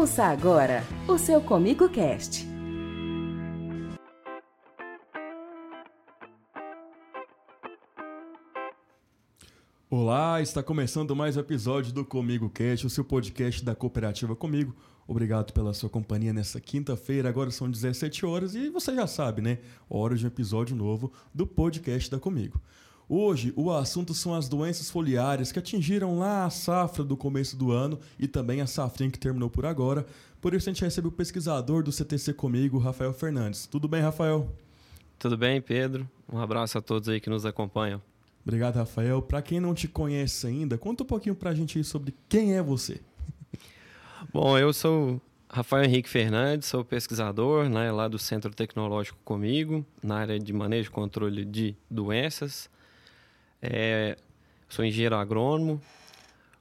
Ouça agora o seu Comigo Cast. Olá, está começando mais um episódio do Comigo Cast, o seu podcast da Cooperativa Comigo. Obrigado pela sua companhia nessa quinta-feira. Agora são 17 horas e você já sabe, né? Hora de um episódio novo do podcast da Comigo. Hoje, o assunto são as doenças foliares que atingiram lá a safra do começo do ano e também a safrinha que terminou por agora. Por isso, a gente recebe o pesquisador do CTC Comigo, Rafael Fernandes. Tudo bem, Rafael? Tudo bem, Pedro. Um abraço a todos aí que nos acompanham. Obrigado, Rafael. Para quem não te conhece ainda, conta um pouquinho para a gente aí sobre quem é você. Bom, eu sou Rafael Henrique Fernandes, sou pesquisador né, lá do Centro Tecnológico Comigo, na área de manejo e controle de doenças. É, sou engenheiro agrônomo,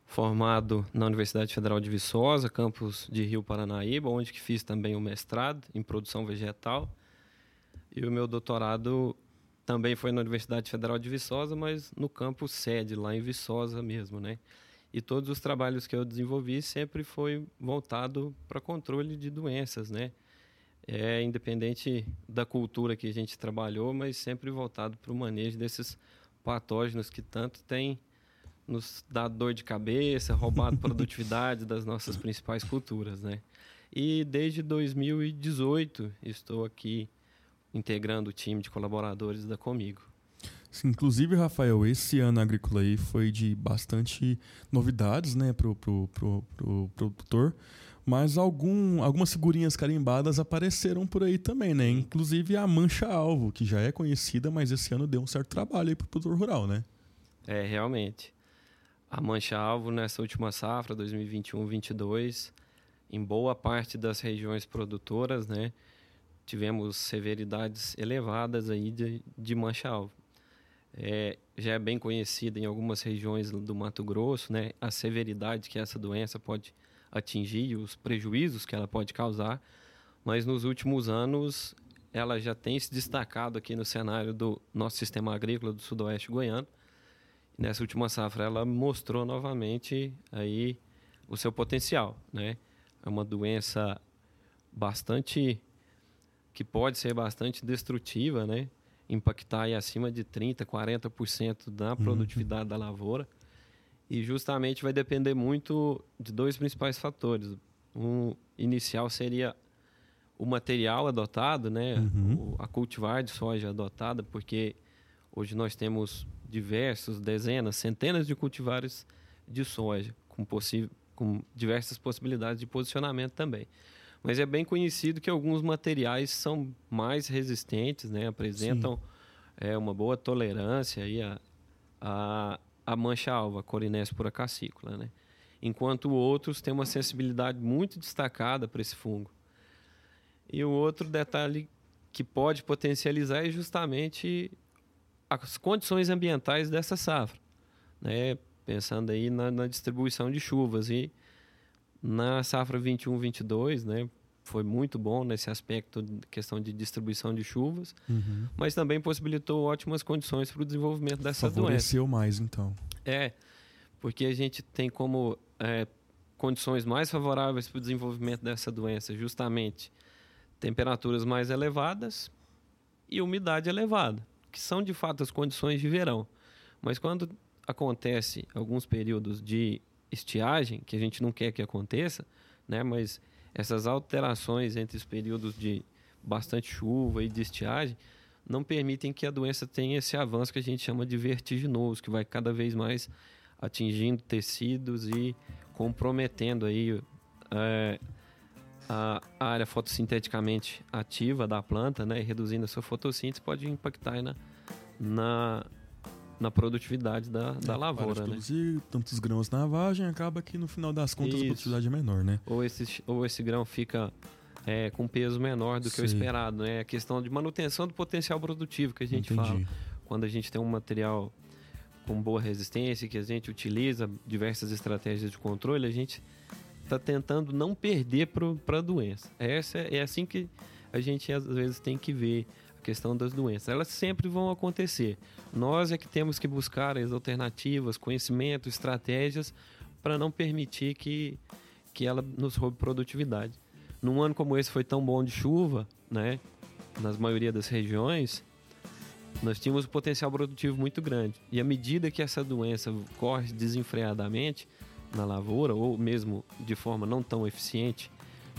formado na Universidade Federal de Viçosa, campus de Rio Paranaíba, onde que fiz também o mestrado em produção vegetal. E o meu doutorado também foi na Universidade Federal de Viçosa, mas no campus sede, lá em Viçosa mesmo, né? E todos os trabalhos que eu desenvolvi sempre foi voltado para controle de doenças, né? É independente da cultura que a gente trabalhou, mas sempre voltado para o manejo desses patógenos que tanto têm nos dado dor de cabeça, roubado produtividade das nossas principais culturas, né? E desde 2018 estou aqui integrando o time de colaboradores da Comigo. Sim, inclusive, Rafael, esse ano agrícola aí foi de bastante novidades né, para o pro, pro, pro produtor, mas algum, algumas figurinhas carimbadas apareceram por aí também, né? Inclusive a mancha-alvo, que já é conhecida, mas esse ano deu um certo trabalho aí para o produtor rural, né? É, realmente. A mancha-alvo nessa última safra, 2021-22, em boa parte das regiões produtoras, né? tivemos severidades elevadas aí de, de mancha-alvo. É, já é bem conhecida em algumas regiões do Mato Grosso, né, a severidade que essa doença pode atingir, os prejuízos que ela pode causar, mas nos últimos anos ela já tem se destacado aqui no cenário do nosso sistema agrícola do sudoeste goiano. Nessa última safra ela mostrou novamente aí o seu potencial, né? É uma doença bastante que pode ser bastante destrutiva, né? Impactar aí acima de 30%, 40% da uhum. produtividade uhum. da lavoura. E justamente vai depender muito de dois principais fatores. Um inicial seria o material adotado, né? Uhum. A cultivar de soja adotada, porque hoje nós temos diversos, dezenas, centenas de cultivares de soja, com, com diversas possibilidades de posicionamento também. Mas é bem conhecido que alguns materiais são mais resistentes, né? apresentam é, uma boa tolerância aí a, a, a mancha-alva, Corinéspora cassícula. Né? Enquanto outros têm uma sensibilidade muito destacada para esse fungo. E o outro detalhe que pode potencializar é justamente as condições ambientais dessa safra, né? pensando aí na, na distribuição de chuvas. E na safra 21-22, né, foi muito bom nesse aspecto, questão de distribuição de chuvas, uhum. mas também possibilitou ótimas condições para o desenvolvimento dessa Favoreceu doença. Favoreceu mais, então. É, porque a gente tem como é, condições mais favoráveis para o desenvolvimento dessa doença justamente temperaturas mais elevadas e umidade elevada, que são de fato as condições de verão. Mas quando acontece alguns períodos de estiagem, que a gente não quer que aconteça, né? Mas essas alterações entre os períodos de bastante chuva e de estiagem não permitem que a doença tenha esse avanço que a gente chama de vertiginoso, que vai cada vez mais atingindo tecidos e comprometendo aí é, a área fotossinteticamente ativa da planta, né, e reduzindo a sua fotossíntese, pode impactar na, na na produtividade da, da é, lavoura, para de né? produzir tantos grãos na vagem, acaba que no final das contas Isso. a produtividade é menor, né? Ou esse, ou esse grão fica é, com peso menor do que Sim. o esperado, né? A questão de manutenção do potencial produtivo que a gente Entendi. fala. Quando a gente tem um material com boa resistência, que a gente utiliza diversas estratégias de controle, a gente está tentando não perder para a doença. Essa é, é assim que a gente às vezes tem que ver a questão das doenças. Elas sempre vão acontecer. Nós é que temos que buscar as alternativas, conhecimento, estratégias para não permitir que, que ela nos roube produtividade. Num ano como esse foi tão bom de chuva, né, nas maioria das regiões, nós tínhamos um potencial produtivo muito grande. E à medida que essa doença corre desenfreadamente na lavoura, ou mesmo de forma não tão eficiente,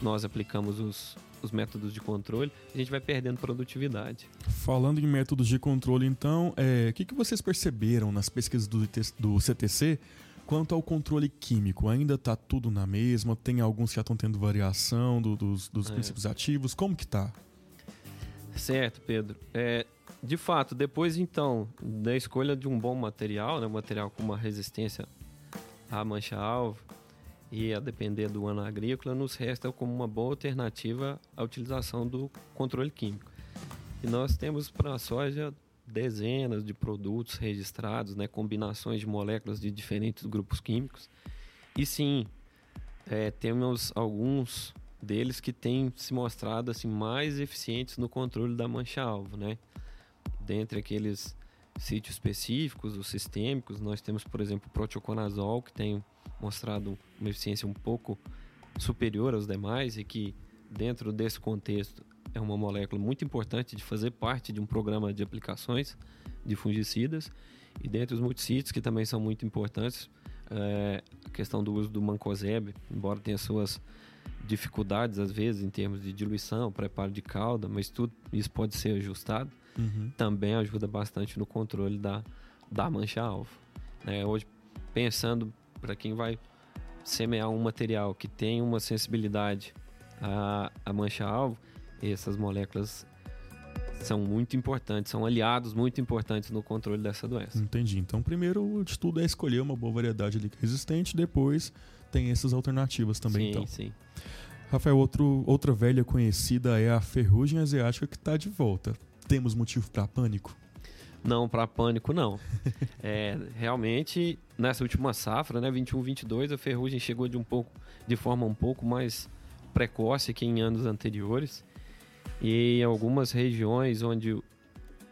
nós aplicamos os, os métodos de controle, a gente vai perdendo produtividade. Falando em métodos de controle, então, é, o que, que vocês perceberam nas pesquisas do, do CTC quanto ao controle químico? Ainda está tudo na mesma? Tem alguns que já estão tendo variação do, dos, dos é. princípios ativos? Como que está? Certo, Pedro. É, de fato, depois então da escolha de um bom material, né, um material com uma resistência à mancha-alvo e a depender do ano agrícola, nos resta como uma boa alternativa a utilização do controle químico. E nós temos para a soja dezenas de produtos registrados, né, combinações de moléculas de diferentes grupos químicos. E sim, é, temos alguns deles que têm se mostrado assim mais eficientes no controle da mancha-alvo, né? dentre aqueles sítios específicos, os sistêmicos, nós temos, por exemplo, o proteoconazol, que tem mostrado uma eficiência um pouco superior aos demais e que, dentro desse contexto, é uma molécula muito importante de fazer parte de um programa de aplicações de fungicidas. E dentre os multissítios, que também são muito importantes, é a questão do uso do mancozeb, embora tenha suas dificuldades às vezes em termos de diluição, preparo de calda, mas tudo isso pode ser ajustado uhum. também ajuda bastante no controle da, da mancha-alvo. É, hoje, pensando para quem vai semear um material que tem uma sensibilidade à, à mancha-alvo, essas moléculas são muito importantes, são aliados muito importantes no controle dessa doença. Entendi. Então, primeiro de tudo é escolher uma boa variedade ali resistente, depois tem essas alternativas também. Sim, então. sim. Rafael, outro, outra velha conhecida é a ferrugem asiática que está de volta temos motivo para pânico? Não, para pânico não. é, realmente, nessa última safra, né, 21-22, a ferrugem chegou de um pouco, de forma um pouco mais precoce que em anos anteriores. E em algumas regiões onde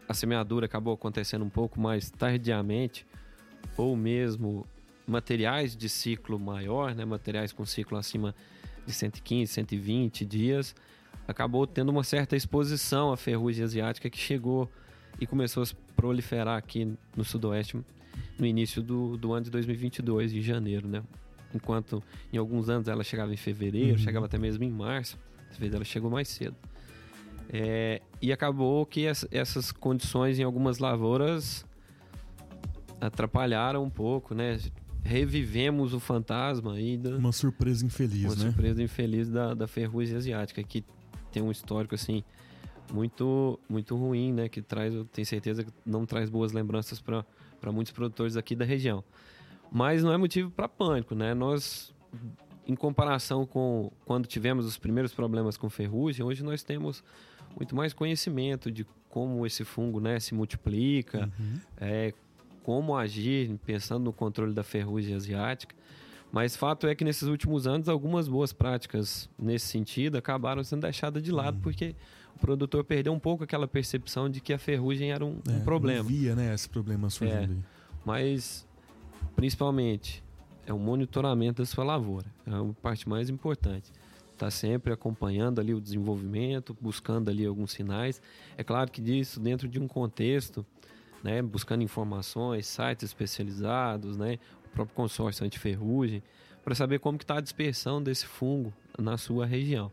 a semeadura acabou acontecendo um pouco mais tardiamente, ou mesmo materiais de ciclo maior, né, materiais com ciclo acima de 115, 120 dias, acabou tendo uma certa exposição à ferrugem asiática que chegou e começou proliferar aqui no sudoeste no início do, do ano de 2022, em janeiro, né? Enquanto em alguns anos ela chegava em fevereiro, uhum. chegava até mesmo em março, às vezes ela chegou mais cedo. É, e acabou que essas condições em algumas lavouras atrapalharam um pouco, né? Revivemos o fantasma aí da, uma surpresa infeliz, uma né? Uma surpresa infeliz da, da ferrugem asiática que tem um histórico assim muito muito ruim, né? Que traz, eu tenho certeza que não traz boas lembranças para muitos produtores aqui da região. Mas não é motivo para pânico, né? Nós, em comparação com quando tivemos os primeiros problemas com ferrugem, hoje nós temos muito mais conhecimento de como esse fungo, né, se multiplica, uhum. é, como agir, pensando no controle da ferrugem asiática. Mas fato é que nesses últimos anos algumas boas práticas nesse sentido acabaram sendo deixadas de lado uhum. porque o produtor perdeu um pouco aquela percepção de que a ferrugem era um, é, um problema. Via, né, esse problema surgindo. É, mas principalmente é o monitoramento da sua lavoura, é a parte mais importante. Está sempre acompanhando ali o desenvolvimento, buscando ali alguns sinais. É claro que disso dentro de um contexto, né, buscando informações, sites especializados, né, próprio consórcio antiferrugem, para saber como está a dispersão desse fungo na sua região.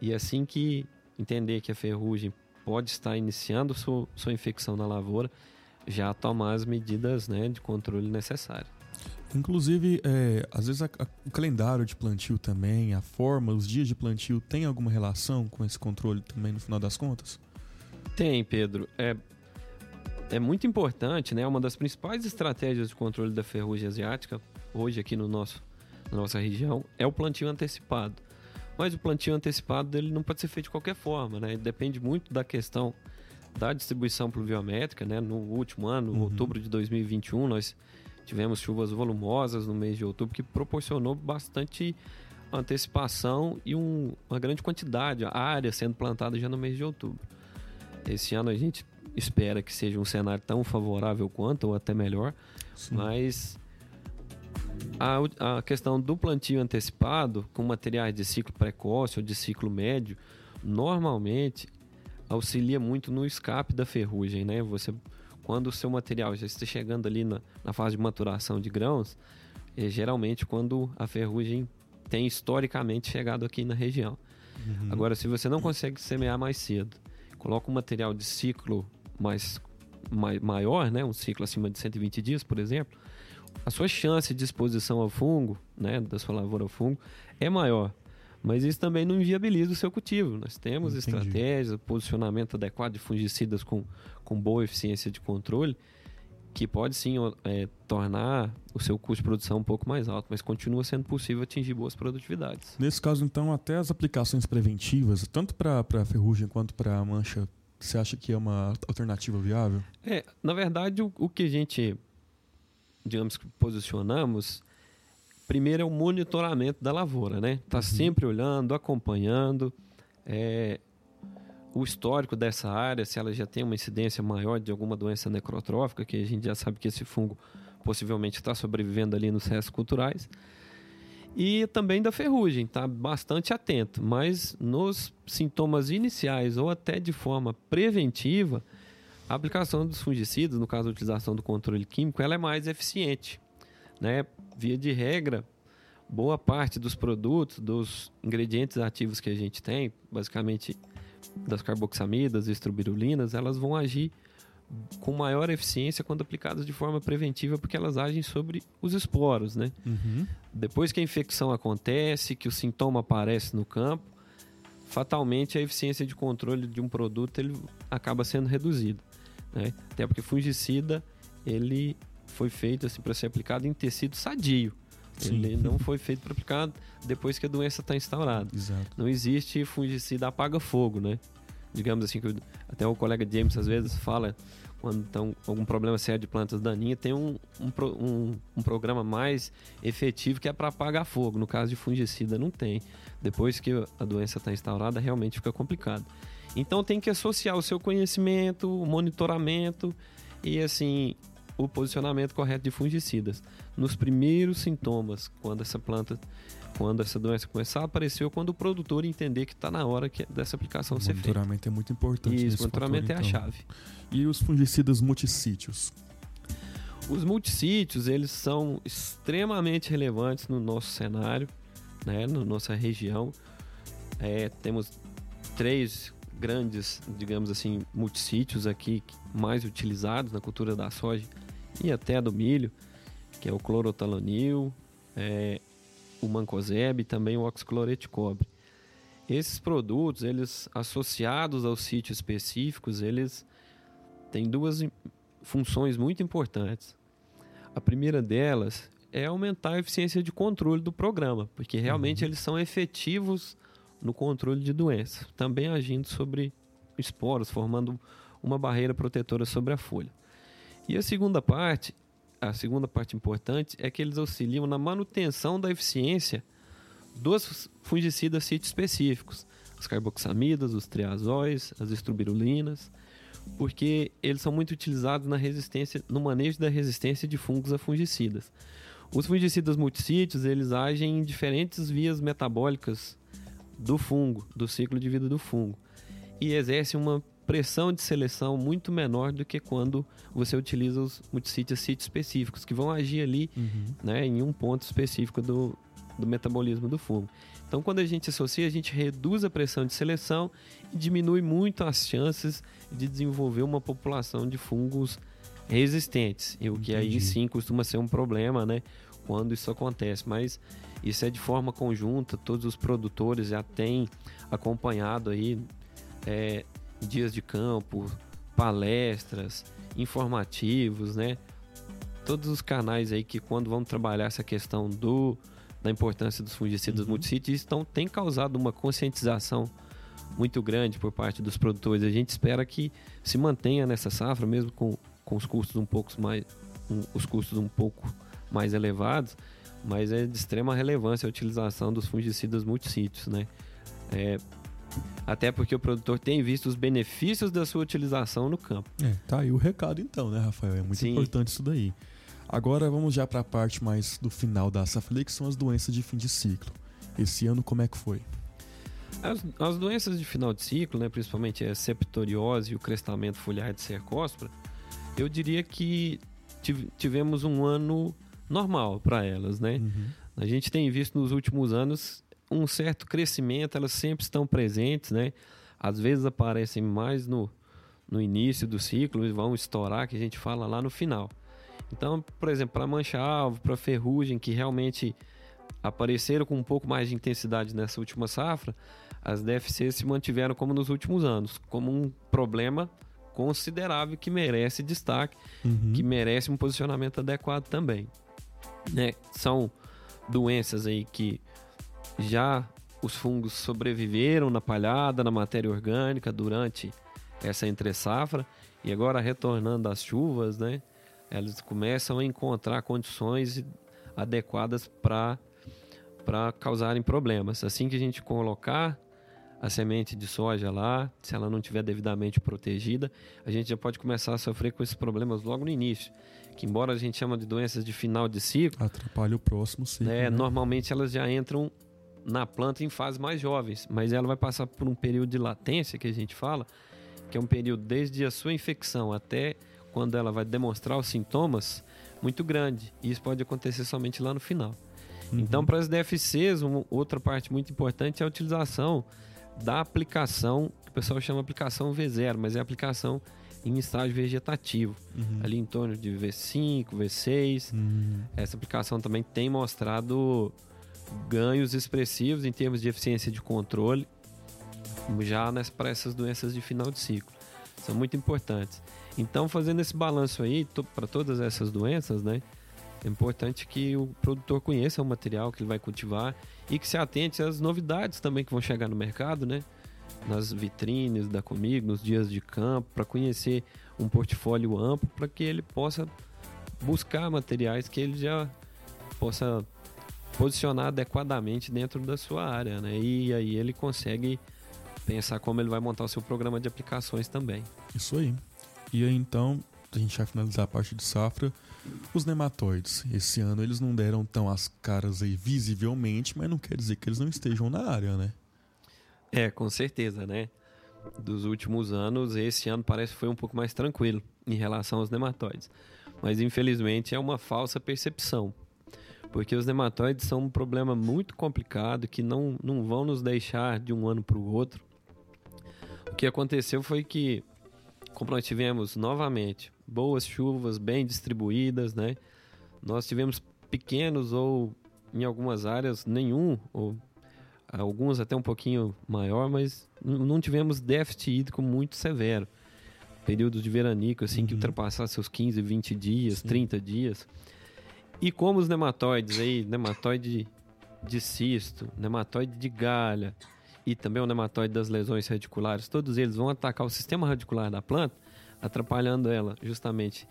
E assim que entender que a ferrugem pode estar iniciando sua, sua infecção na lavoura, já tomar as medidas né, de controle necessárias. Inclusive, é, às vezes a, a, o calendário de plantio também, a forma, os dias de plantio, tem alguma relação com esse controle também no final das contas? Tem, Pedro. É, é muito importante, né? Uma das principais estratégias de controle da ferrugem asiática, hoje aqui no nosso, na nossa região, é o plantio antecipado. Mas o plantio antecipado dele não pode ser feito de qualquer forma, né? Depende muito da questão da distribuição pluviométrica, né? No último ano, uhum. outubro de 2021, nós tivemos chuvas volumosas no mês de outubro que proporcionou bastante antecipação e um, uma grande quantidade, a área sendo plantada já no mês de outubro. Esse ano a gente espera que seja um cenário tão favorável quanto, ou até melhor, Sim. mas a, a questão do plantio antecipado com materiais de ciclo precoce ou de ciclo médio, normalmente auxilia muito no escape da ferrugem, né? Você, quando o seu material já está chegando ali na, na fase de maturação de grãos, é geralmente quando a ferrugem tem historicamente chegado aqui na região. Uhum. Agora, se você não consegue semear mais cedo, coloca um material de ciclo mais, mai, maior, né? um ciclo acima de 120 dias, por exemplo, a sua chance de exposição ao fungo, né, da sua lavoura ao fungo, é maior. Mas isso também não inviabiliza o seu cultivo. Nós temos Entendi. estratégias, posicionamento adequado de fungicidas com, com boa eficiência de controle, que pode sim é, tornar o seu custo de produção um pouco mais alto, mas continua sendo possível atingir boas produtividades. Nesse caso, então, até as aplicações preventivas, tanto para a ferrugem quanto para a mancha, você acha que é uma alternativa viável? É, na verdade, o, o que a gente, digamos que posicionamos, primeiro é o monitoramento da lavoura, né? Tá uhum. sempre olhando, acompanhando, é, o histórico dessa área, se ela já tem uma incidência maior de alguma doença necrotrófica, que a gente já sabe que esse fungo possivelmente está sobrevivendo ali nos restos culturais. E também da ferrugem, tá bastante atento, mas nos sintomas iniciais ou até de forma preventiva, a aplicação dos fungicidas, no caso a utilização do controle químico, ela é mais eficiente, né? Via de regra, boa parte dos produtos, dos ingredientes ativos que a gente tem, basicamente das carboxamidas e estrobirulinas, elas vão agir com maior eficiência quando aplicadas de forma preventiva, porque elas agem sobre os esporos, né? Uhum. Depois que a infecção acontece, que o sintoma aparece no campo, fatalmente a eficiência de controle de um produto ele acaba sendo reduzida, né? Até porque fungicida ele foi feito assim para ser aplicado em tecido sadio. Sim. Ele não foi feito para aplicar depois que a doença está instaurada. Exato. Não existe fungicida apaga-fogo, né? Digamos assim, que até o colega James às vezes fala, quando tem algum problema sério de plantas daninhas, tem um, um, um, um programa mais efetivo que é para apagar fogo. No caso de fungicida, não tem. Depois que a doença está instaurada, realmente fica complicado. Então tem que associar o seu conhecimento, o monitoramento e assim o posicionamento correto de fungicidas. Nos primeiros sintomas, quando essa planta, quando essa doença começar a aparecer, ou quando o produtor entender que está na hora que, dessa aplicação o ser feita. monitoramento é muito importante. Isso, o monitoramento fator, é então. a chave. E os fungicidas multissítios? Os multissítios, eles são extremamente relevantes no nosso cenário, né, na nossa região. É, temos três grandes, digamos assim, multissítios aqui mais utilizados na cultura da soja e até do milho, que é o clorotalonil, é, o mancozeb e também o oxicloreto de cobre. Esses produtos, eles associados aos sítios específicos, eles têm duas funções muito importantes. A primeira delas é aumentar a eficiência de controle do programa, porque realmente uhum. eles são efetivos no controle de doenças, também agindo sobre esporos, formando uma barreira protetora sobre a folha. E a segunda parte, a segunda parte importante é que eles auxiliam na manutenção da eficiência dos fungicidas sítio específicos, as carboxamidas, os triazóis, as estrobirulinas, porque eles são muito utilizados na resistência, no manejo da resistência de fungos a fungicidas. Os fungicidas multissítios, eles agem em diferentes vias metabólicas do fungo, do ciclo de vida do fungo, e exercem uma pressão de seleção muito menor do que quando você utiliza os sítios específicos, que vão agir ali uhum. né, em um ponto específico do, do metabolismo do fungo. Então, quando a gente associa, a gente reduz a pressão de seleção e diminui muito as chances de desenvolver uma população de fungos resistentes, o que aí sim costuma ser um problema, né, quando isso acontece. Mas isso é de forma conjunta, todos os produtores já têm acompanhado aí é, dias de campo, palestras, informativos, né? Todos os canais aí que quando vamos trabalhar essa questão do da importância dos fungicidas uhum. multissítios estão tem causado uma conscientização muito grande por parte dos produtores. A gente espera que se mantenha nessa safra mesmo com, com os custos um pouco mais um, os custos um pouco mais elevados, mas é de extrema relevância a utilização dos fungicidas multissítios, né? É, até porque o produtor tem visto os benefícios da sua utilização no campo. É, tá aí o recado então, né, Rafael? É muito Sim. importante isso daí. Agora vamos já para a parte mais do final da safra, que são as doenças de fim de ciclo. Esse ano como é que foi? As, as doenças de final de ciclo, né, principalmente a septoriose e o crestamento foliar de cercóspora, eu diria que tivemos um ano normal para elas, né? Uhum. A gente tem visto nos últimos anos um certo crescimento, elas sempre estão presentes, né? Às vezes aparecem mais no, no início do ciclo e vão estourar, que a gente fala lá no final. Então, por exemplo, para mancha-alvo, para ferrugem, que realmente apareceram com um pouco mais de intensidade nessa última safra, as DFCs se mantiveram como nos últimos anos, como um problema considerável que merece destaque, uhum. que merece um posicionamento adequado também. Né? São doenças aí que já os fungos sobreviveram na palhada, na matéria orgânica durante essa entre safra e agora retornando às chuvas, né? Elas começam a encontrar condições adequadas para para causarem problemas. Assim que a gente colocar a semente de soja lá, se ela não estiver devidamente protegida, a gente já pode começar a sofrer com esses problemas logo no início. Que embora a gente chama de doenças de final de ciclo, atrapalha o próximo ciclo. É, né? Normalmente elas já entram na planta em fases mais jovens, mas ela vai passar por um período de latência que a gente fala, que é um período desde a sua infecção até quando ela vai demonstrar os sintomas muito grande. E isso pode acontecer somente lá no final. Uhum. Então, para as DFCs, uma, outra parte muito importante é a utilização da aplicação, que o pessoal chama aplicação V0, mas é aplicação em estágio vegetativo, uhum. ali em torno de V5, V6. Uhum. Essa aplicação também tem mostrado ganhos expressivos em termos de eficiência de controle já para essas doenças de final de ciclo. São muito importantes. Então, fazendo esse balanço aí para todas essas doenças, né? É importante que o produtor conheça o material que ele vai cultivar e que se atente às novidades também que vão chegar no mercado, né? Nas vitrines da Comigo, nos dias de campo, para conhecer um portfólio amplo, para que ele possa buscar materiais que ele já possa posicionar adequadamente dentro da sua área, né? E aí ele consegue pensar como ele vai montar o seu programa de aplicações também. Isso aí. E aí então, a gente vai finalizar a parte de safra. Os nematóides, esse ano eles não deram tão as caras aí visivelmente, mas não quer dizer que eles não estejam na área, né? É, com certeza, né? Dos últimos anos, esse ano parece que foi um pouco mais tranquilo em relação aos nematóides. Mas infelizmente é uma falsa percepção. Porque os nematóides são um problema muito complicado que não, não vão nos deixar de um ano para o outro o que aconteceu foi que, como nós tivemos novamente boas chuvas bem distribuídas, né? Nós tivemos pequenos ou em algumas áreas nenhum ou alguns até um pouquinho maior, mas não tivemos déficit hídrico muito severo. Períodos de veranico assim uhum. que ultrapassasse seus 15, 20 dias, Sim. 30 dias. E como os nematóides aí, nematóide de cisto, nematóide de galha, e também o nematóide das lesões radiculares, todos eles vão atacar o sistema radicular da planta, atrapalhando ela justamente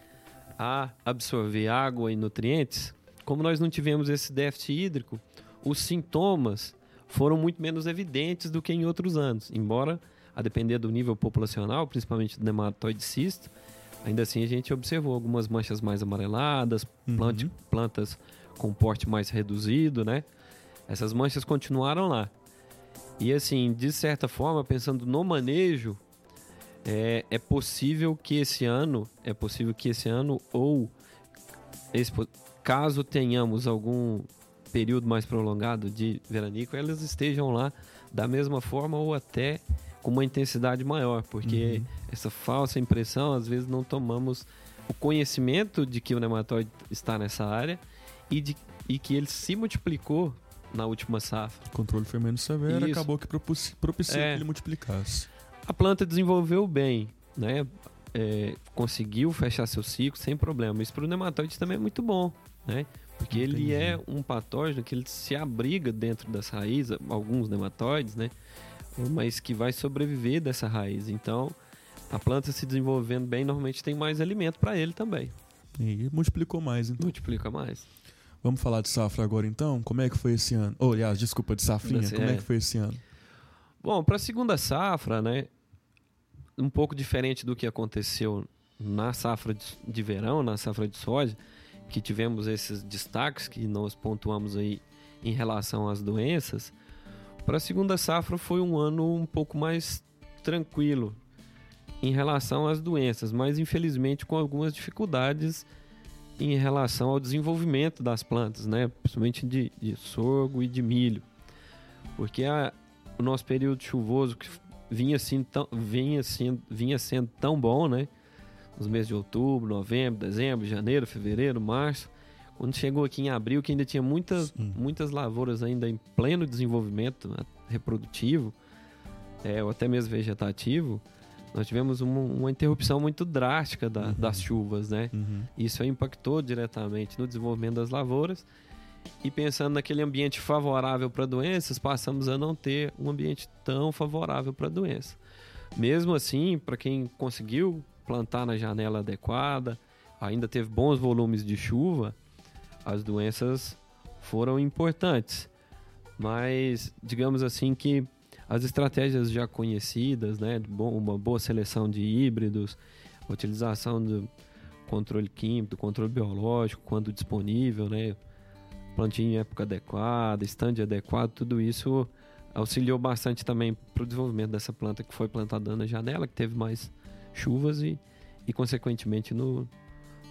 a absorver água e nutrientes. Como nós não tivemos esse déficit hídrico, os sintomas foram muito menos evidentes do que em outros anos, embora a depender do nível populacional, principalmente do nematóide cisto, ainda assim a gente observou algumas manchas mais amareladas, uhum. plantas com porte mais reduzido, né? Essas manchas continuaram lá. E assim, de certa forma, pensando no manejo, é, é possível que esse ano, é possível que esse ano ou esse, caso tenhamos algum período mais prolongado de veranico, elas estejam lá da mesma forma ou até com uma intensidade maior, porque uhum. essa falsa impressão, às vezes não tomamos o conhecimento de que o nematóide está nessa área e, de, e que ele se multiplicou na última safra. O controle foi menos severo, Isso. acabou que propiciou é. que ele multiplicasse. A planta desenvolveu bem, né? É, conseguiu fechar seu ciclo sem problema. Isso para o nematóide também é muito bom, né? Porque Entendi. ele é um patógeno que ele se abriga dentro das raízes, alguns nematóides, né? Mas que vai sobreviver dessa raiz. Então, a planta se desenvolvendo bem, normalmente tem mais alimento para ele também. E multiplicou mais, então. Multiplica mais. Vamos falar de safra agora então? Como é que foi esse ano? Oh, aliás, desculpa, de safrinha. Como é. é que foi esse ano? Bom, para a segunda safra, né? Um pouco diferente do que aconteceu na safra de, de verão, na safra de soja, que tivemos esses destaques que nós pontuamos aí em relação às doenças, para a segunda safra foi um ano um pouco mais tranquilo em relação às doenças, mas infelizmente com algumas dificuldades em relação ao desenvolvimento das plantas, né? principalmente de, de sorgo e de milho, porque a, o nosso período chuvoso que vinha, assim, tão, vinha, assim, vinha sendo tão bom, né? nos meses de outubro, novembro, dezembro, janeiro, fevereiro, março, quando chegou aqui em abril, que ainda tinha muitas, muitas lavouras ainda em pleno desenvolvimento né, reprodutivo, é, ou até mesmo vegetativo, nós tivemos uma, uma interrupção muito drástica da, uhum. das chuvas, né? Uhum. Isso impactou diretamente no desenvolvimento das lavouras. E pensando naquele ambiente favorável para doenças, passamos a não ter um ambiente tão favorável para doença. Mesmo assim, para quem conseguiu plantar na janela adequada, ainda teve bons volumes de chuva, as doenças foram importantes. Mas digamos assim que as estratégias já conhecidas, né, uma boa seleção de híbridos, utilização do controle químico, do controle biológico, quando disponível, né, plantio em época adequada, estande adequado, tudo isso auxiliou bastante também para o desenvolvimento dessa planta que foi plantada na janela, que teve mais chuvas e, e consequentemente no,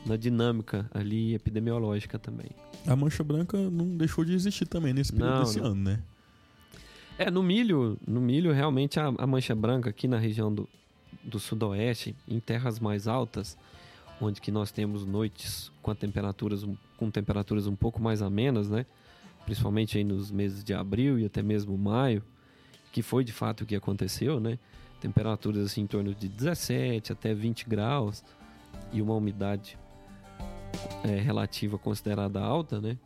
na dinâmica ali epidemiológica também. A mancha branca não deixou de existir também nesse período não, desse não. ano, né? É, no milho, no milho realmente a, a, mancha branca aqui na região do, do sudoeste, em terras mais altas, onde que nós temos noites com temperaturas com temperaturas um pouco mais amenas, né? Principalmente aí nos meses de abril e até mesmo maio, que foi de fato o que aconteceu, né? Temperaturas assim em torno de 17 até 20 graus e uma umidade é, relativa considerada alta, né?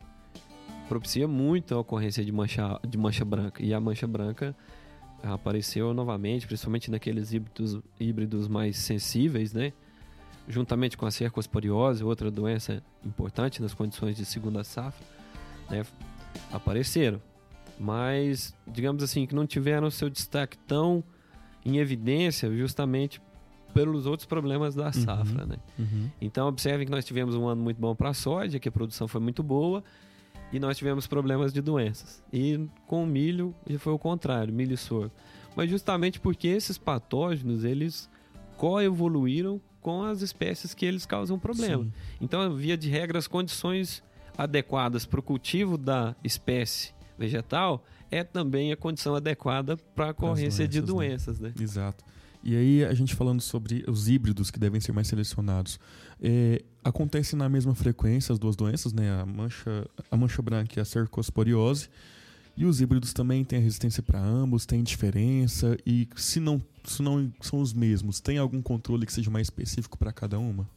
propicia muito a ocorrência de mancha, de mancha branca. E a mancha branca apareceu novamente, principalmente naqueles híbridos, híbridos mais sensíveis, né? Juntamente com a cercosporiose, outra doença importante nas condições de segunda safra, né? Apareceram. Mas, digamos assim, que não tiveram seu destaque tão em evidência justamente pelos outros problemas da uhum. safra, uhum, né? Uhum. Então, observem que nós tivemos um ano muito bom para a soja, que a produção foi muito boa, e nós tivemos problemas de doenças. E com o milho foi o contrário, milho e sorgo. Mas justamente porque esses patógenos, eles coevoluíram com as espécies que eles causam problema. Sim. Então, via de regra, as condições adequadas para o cultivo da espécie vegetal é também a condição adequada para a ocorrência doenças, de doenças. Né? Né? Exato. E aí, a gente falando sobre os híbridos que devem ser mais selecionados. É, acontece na mesma frequência as duas doenças, né? A mancha, a mancha branca e a cercosporiose. E os híbridos também têm resistência para ambos, tem diferença. E se não, se não são os mesmos, tem algum controle que seja mais específico para cada uma?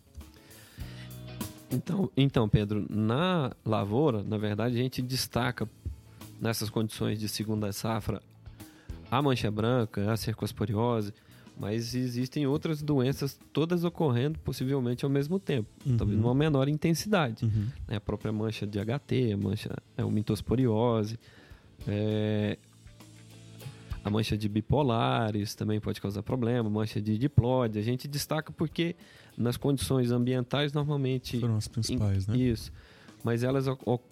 Então, então, Pedro, na lavoura, na verdade, a gente destaca nessas condições de segunda safra a mancha branca, a cercosporiose, mas existem outras doenças todas ocorrendo possivelmente ao mesmo tempo, uhum. talvez numa menor intensidade. Uhum. Né? A própria mancha de HT, a mancha é o mitosporiose, é, a mancha de bipolares também pode causar problema, mancha de diplode. A gente destaca porque nas condições ambientais normalmente foram as principais, em, né? Isso, mas elas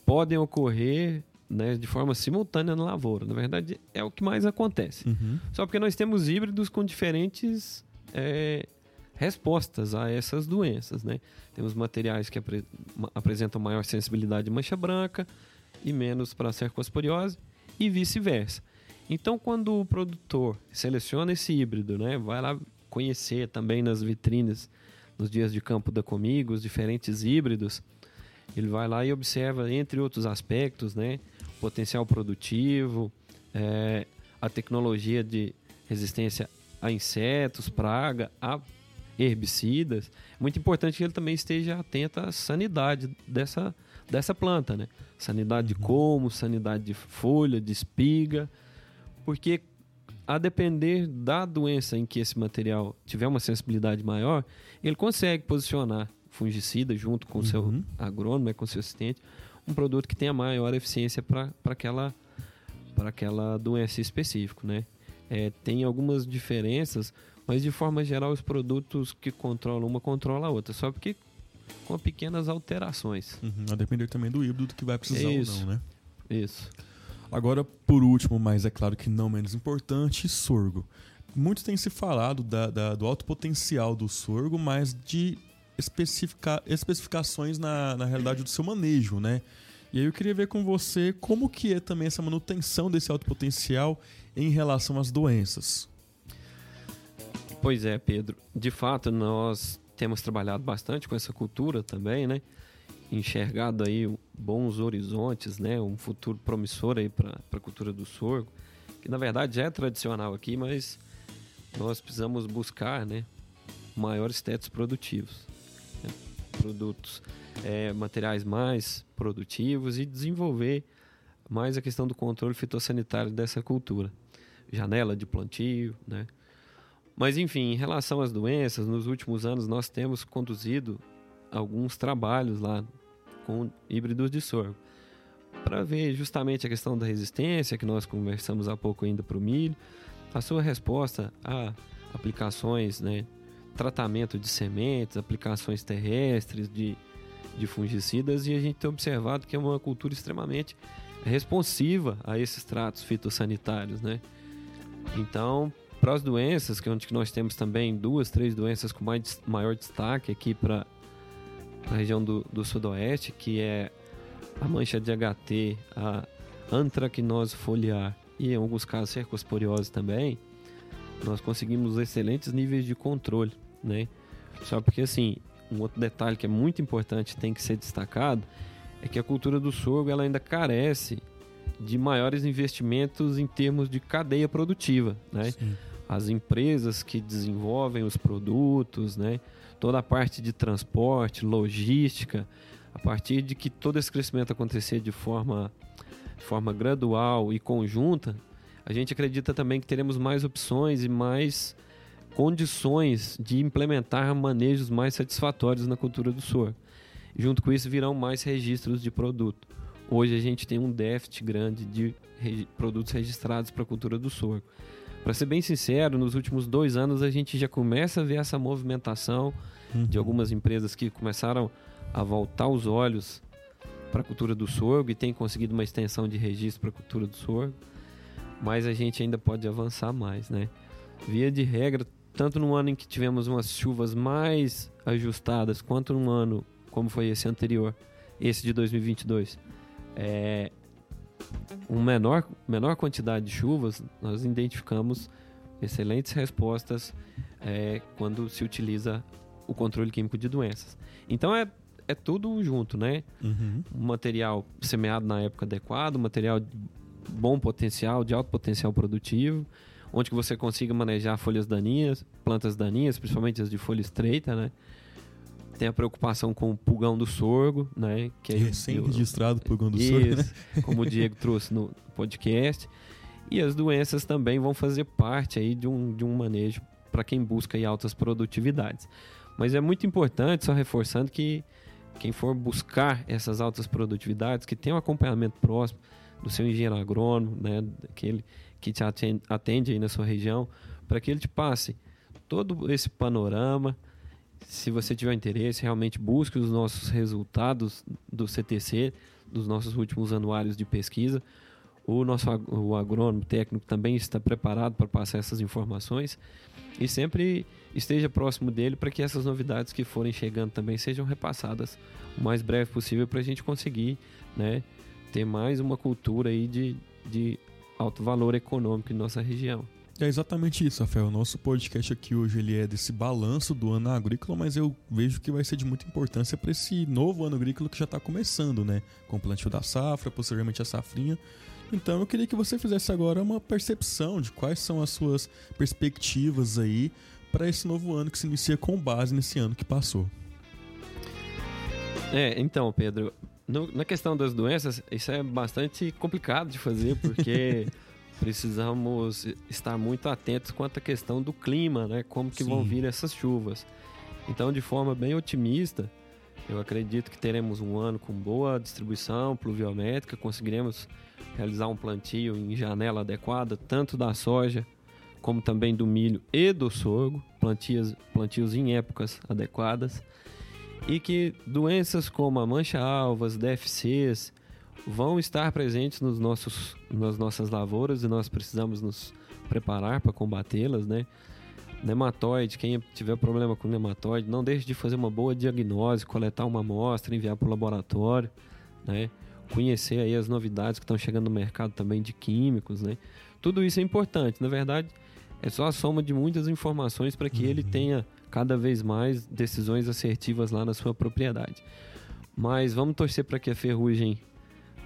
podem ocorrer né, de forma simultânea na lavoura. Na verdade, é o que mais acontece. Uhum. Só porque nós temos híbridos com diferentes é, respostas a essas doenças. Né? Temos materiais que apre apresentam maior sensibilidade de mancha branca e menos para a cercosporiose e vice-versa. Então, quando o produtor seleciona esse híbrido, né, vai lá conhecer também nas vitrines, nos dias de campo da Comigo, os diferentes híbridos, ele vai lá e observa, entre outros aspectos, né, potencial produtivo, é, a tecnologia de resistência a insetos, praga, a herbicidas. Muito importante que ele também esteja atento à sanidade dessa, dessa planta, né? Sanidade de colmo, sanidade de folha, de espiga, porque a depender da doença em que esse material tiver uma sensibilidade maior, ele consegue posicionar fungicida junto com o uhum. seu agrônomo, né, com o seu assistente, um produto que tenha maior eficiência para aquela, aquela doença específica, né? É, tem algumas diferenças, mas de forma geral os produtos que controlam uma controlam a outra. Só porque com pequenas alterações. Uhum, a depender também do híbrido que vai precisar Isso. ou não, né? Isso. Agora, por último, mas é claro que não menos importante, sorgo. Muito tem se falado da- da- do alto potencial do sorgo, mas de especifica- especificações na, na realidade do seu manejo, né? E aí eu queria ver com você como que é também essa manutenção desse alto potencial em relação às doenças. Pois é, Pedro. De fato, nós temos trabalhado bastante com essa cultura também, né? Enxergado aí bons horizontes, né? Um futuro promissor aí para a cultura do sorgo, que na verdade já é tradicional aqui, mas nós precisamos buscar, né? Maiores tetos produtivos, né? produtos, é, materiais mais produtivos e desenvolver mais a questão do controle fitossanitário dessa cultura. Janela de plantio, né? Mas enfim, em relação às doenças, nos últimos anos nós temos conduzido alguns trabalhos lá com híbridos de sorgo para ver justamente a questão da resistência que nós conversamos há pouco ainda para o milho, a sua resposta a aplicações, né, tratamento de sementes, aplicações terrestres de, de fungicidas e a gente tem observado que é uma cultura extremamente responsiva a esses tratos fitossanitários, né? Então, para as doenças, que é onde nós temos também duas, três doenças com mais, maior destaque aqui para a região do, do sudoeste, que é a mancha de HT, a antracnose foliar e em alguns casos cercosporiose também, nós conseguimos excelentes níveis de controle, né? Só porque assim, um outro detalhe que é muito importante, tem que ser destacado, é que a cultura do sorgo ela ainda carece de maiores investimentos em termos de cadeia produtiva, né? Sim. As empresas que desenvolvem os produtos, né? toda a parte de transporte, logística, a partir de que todo esse crescimento acontecer de forma, de forma gradual e conjunta, a gente acredita também que teremos mais opções e mais condições de implementar manejos mais satisfatórios na cultura do sorgo. Junto com isso virão mais registros de produto. Hoje a gente tem um déficit grande de produtos registrados para a cultura do sorgo. Para ser bem sincero, nos últimos dois anos a gente já começa a ver essa movimentação de algumas empresas que começaram a voltar os olhos para a cultura do sorgo e têm conseguido uma extensão de registro para a cultura do sorgo, mas a gente ainda pode avançar mais, né? Via de regra, tanto no ano em que tivemos umas chuvas mais ajustadas, quanto num ano como foi esse anterior, esse de 2022, é, uma menor, menor quantidade de chuvas, nós identificamos excelentes respostas é, quando se utiliza o controle químico de doenças. Então é, é tudo junto, né? Uhum. Um material semeado na época adequada, um material de bom potencial, de alto potencial produtivo, onde que você consiga manejar folhas daninhas, plantas daninhas, principalmente as de folha estreita, né? Tem a preocupação com o pulgão do sorgo, né? Que eu- Recém-registrado pulgão do sorgo, né? isso, como o Diego trouxe no podcast. E as doenças também vão fazer parte aí de um, de um manejo para quem busca aí altas produtividades. Mas é muito importante, só reforçando que quem for buscar essas altas produtividades, que tenha um acompanhamento próximo do seu engenheiro agrônomo, né, daquele que te atende, atende aí na sua região, para que ele te passe todo esse panorama. Se você tiver interesse, realmente busque os nossos resultados do CTC, dos nossos últimos anuários de pesquisa. O nosso o agrônomo técnico também está preparado para passar essas informações e sempre esteja próximo dele para que essas novidades que forem chegando também sejam repassadas o mais breve possível para a gente conseguir né, ter mais uma cultura aí de, de alto valor econômico em nossa região. É exatamente isso, Rafael. O nosso podcast aqui hoje ele é desse balanço do ano agrícola, mas eu vejo que vai ser de muita importância para esse novo ano agrícola que já está começando, né? Com o plantio da safra, posteriormente a safrinha. Então eu queria que você fizesse agora uma percepção de quais são as suas perspectivas aí para esse novo ano que se inicia com base nesse ano que passou. É, então, Pedro, no- na questão das doenças, isso é bastante complicado de fazer, porque precisamos estar muito atentos quanto à questão do clima, né? Como que vão Sim. vir essas chuvas. Então, de forma bem otimista, eu acredito que teremos um ano com boa distribuição pluviométrica, conseguiremos realizar um plantio em janela adequada, tanto da soja como também do milho e do sorgo, plantios, plantios em épocas adequadas. e que doenças como a mancha-alvas, DFCs, vão estar presentes nos nossos, nas nossas lavouras e nós precisamos nos preparar para combatê-las, né? Nematóide, quem tiver problema com nematóide, não deixe de fazer uma boa diagnose, coletar uma amostra, enviar para o laboratório, né? Conhecer aí as novidades que estão chegando no mercado também de químicos, né? Tudo isso é importante. Na verdade, é só a soma de muitas informações para que uhum. ele tenha cada vez mais decisões assertivas lá na sua propriedade. Mas vamos torcer para que a ferrugem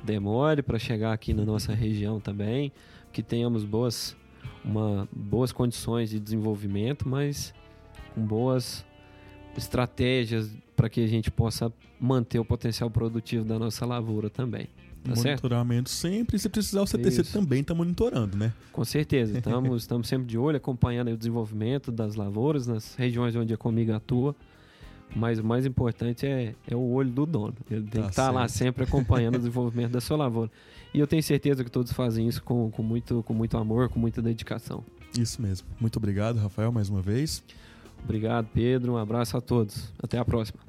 demore para chegar aqui na nossa região também, que tenhamos boas uma, boas condições de desenvolvimento, mas com boas estratégias para que a gente possa manter o potencial produtivo da nossa lavoura também. Tá Monitoramento certo? sempre. Se precisar, o CTC Isso. também está monitorando, né? Com certeza. Estamos, estamos sempre de olho, acompanhando o desenvolvimento das lavouras nas regiões onde a Comiga atua. Mas o mais importante é, é o olho do dono. Ele tem tá que estar tá lá sempre acompanhando o desenvolvimento da sua lavoura. E eu tenho certeza que todos fazem isso com, com, muito, com muito amor, com muita dedicação. Isso mesmo. Muito obrigado, Rafael, mais uma vez. Obrigado, Pedro. Um abraço a todos. Até a próxima.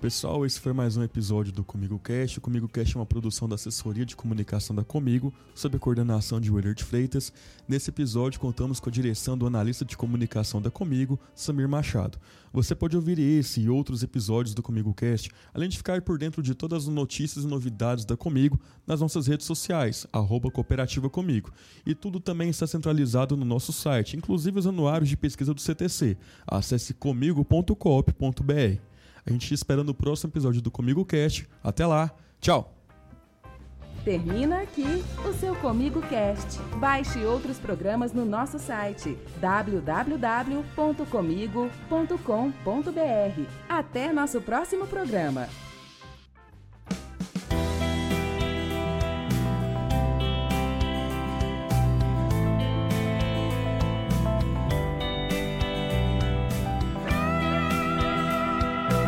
Pessoal, esse foi mais um episódio do Comigo Cast. O Comigo Cast é uma produção da assessoria de comunicação da Comigo, sob a coordenação de Willard Freitas. Nesse episódio, contamos com a direção do analista de comunicação da Comigo, Samir Machado. Você pode ouvir esse e outros episódios do Comigo Cast, além de ficar por dentro de todas as notícias e novidades da Comigo nas nossas redes sociais, arroba Cooperativa Comigo. E tudo também está centralizado no nosso site, inclusive os anuários de pesquisa do CTC. Acesse comigo.coop.br. A gente te espera no próximo episódio do Comigo Cast. Até lá. Tchau. Termina aqui o seu Comigo Cast. Baixe outros programas no nosso site www.comigo.com.br. Até nosso próximo programa.